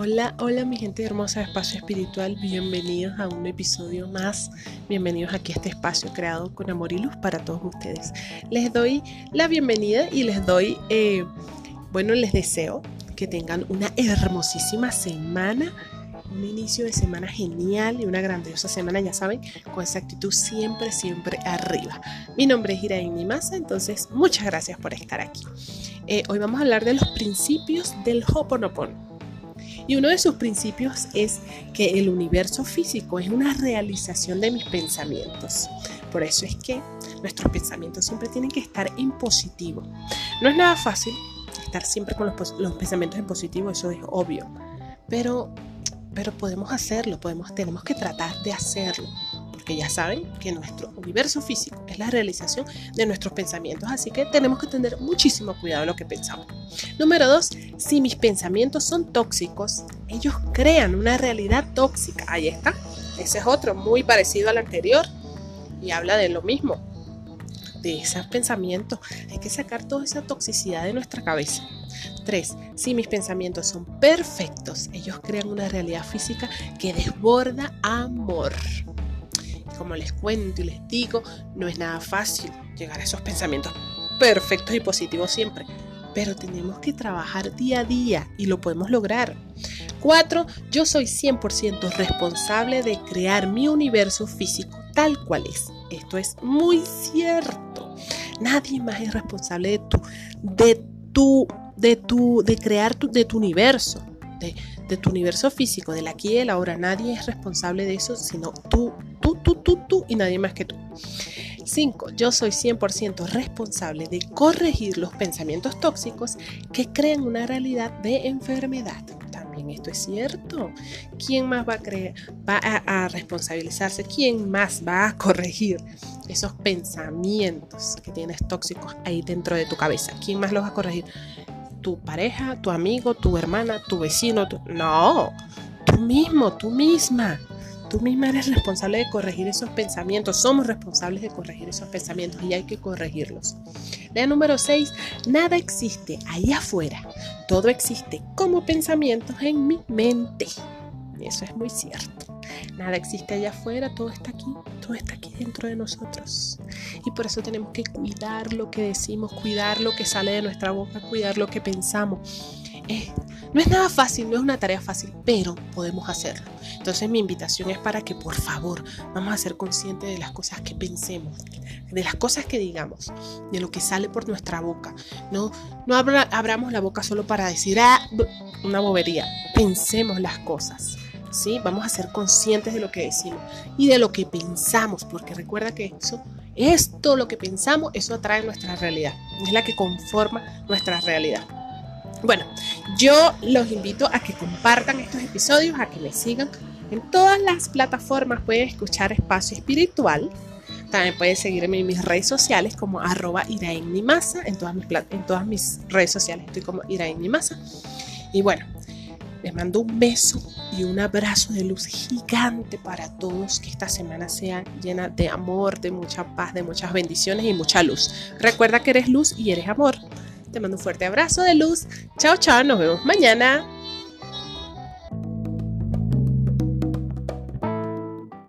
Hola, hola mi gente hermosa de Espacio Espiritual, bienvenidos a un episodio más, bienvenidos aquí a este espacio creado con amor y luz para todos ustedes. Les doy la bienvenida y les doy, eh, bueno, les deseo que tengan una hermosísima semana, un inicio de semana genial y una grandiosa semana, ya saben, con esa actitud siempre, siempre arriba. Mi nombre es Iraín Nimasa, entonces muchas gracias por estar aquí. Eh, hoy vamos a hablar de los principios del Hoponopono. Y uno de sus principios es que el universo físico es una realización de mis pensamientos. Por eso es que nuestros pensamientos siempre tienen que estar en positivo. No es nada fácil estar siempre con los, pensamientos en positivo, eso es obvio. Pero, pero podemos hacerlo, podemos, tenemos que tratar de hacerlo que ya saben que nuestro universo físico es la realización de nuestros pensamientos, así que tenemos que tener muchísimo cuidado en lo que pensamos. Número dos, si mis pensamientos son tóxicos, ellos crean una realidad tóxica. Ahí está. Ese es otro, muy parecido al anterior y habla de lo mismo, de esos pensamientos. Hay que sacar toda esa toxicidad de nuestra cabeza. Tres, Si mis pensamientos son perfectos, ellos crean una realidad física que desborda amor como les cuento y les digo, no es nada fácil llegar a esos pensamientos perfectos y positivos siempre, pero tenemos que trabajar día a día y lo podemos lograr. 4. Yo soy 100% responsable de crear mi universo físico tal cual es. Esto es muy cierto. Nadie más es responsable de tu, de tu, de tu, de crear tu, de tu universo, de, tu universo físico, del aquí y del ahora. Nadie es responsable de eso, sino tú tú, tú, tú, y nadie más que tú. 5. Yo soy 100% responsable de corregir los pensamientos tóxicos que crean una realidad de enfermedad. También esto es cierto. ¿Quién más va a, creer, va a, responsabilizarse? ¿Quién más va a corregir esos pensamientos que tienes tóxicos ahí dentro de tu cabeza? ¿Quién más los va a corregir? ¿Tu pareja, tu amigo, tu hermana, tu vecino? No, tú mismo, tú misma. Tú misma eres responsable de corregir esos pensamientos. Somos responsables de corregir esos pensamientos y hay que corregirlos. La número 6. Nada existe allá afuera. Todo existe como pensamientos en mi mente. Eso es muy cierto. Nada existe allá afuera, todo está aquí, todo está aquí dentro de nosotros. Y por eso tenemos que cuidar lo que decimos, cuidar lo que sale de nuestra boca, cuidar lo que pensamos. No es nada fácil, no es una tarea fácil, pero podemos hacerlo. Entonces mi invitación es para que por favor vamos a ser conscientes de las cosas que pensemos, de las cosas que digamos, de lo que sale por nuestra boca. No, no abramos la boca solo para decir ah, una bobería. Pensemos las cosas. ¿sí? Vamos a ser conscientes de lo que decimos y de lo que pensamos, porque recuerda que eso, esto, lo que pensamos, eso atrae nuestra realidad. Es la que conforma nuestra realidad. Bueno, yo los invito a que compartan estos episodios, a que me sigan en todas las plataformas. Pueden escuchar Espacio Espiritual. También pueden seguirme en mis redes sociales como arroba Nimasa. En todas, mis, en todas mis redes sociales estoy como Nimasa. Y bueno, les mando un beso y un abrazo de luz gigante para todos. Que esta semana sea llena de amor, de mucha paz, de muchas bendiciones y mucha luz. Recuerda que eres luz y eres amor. Te mando un fuerte abrazo de luz. Chao, chao. Nos vemos mañana.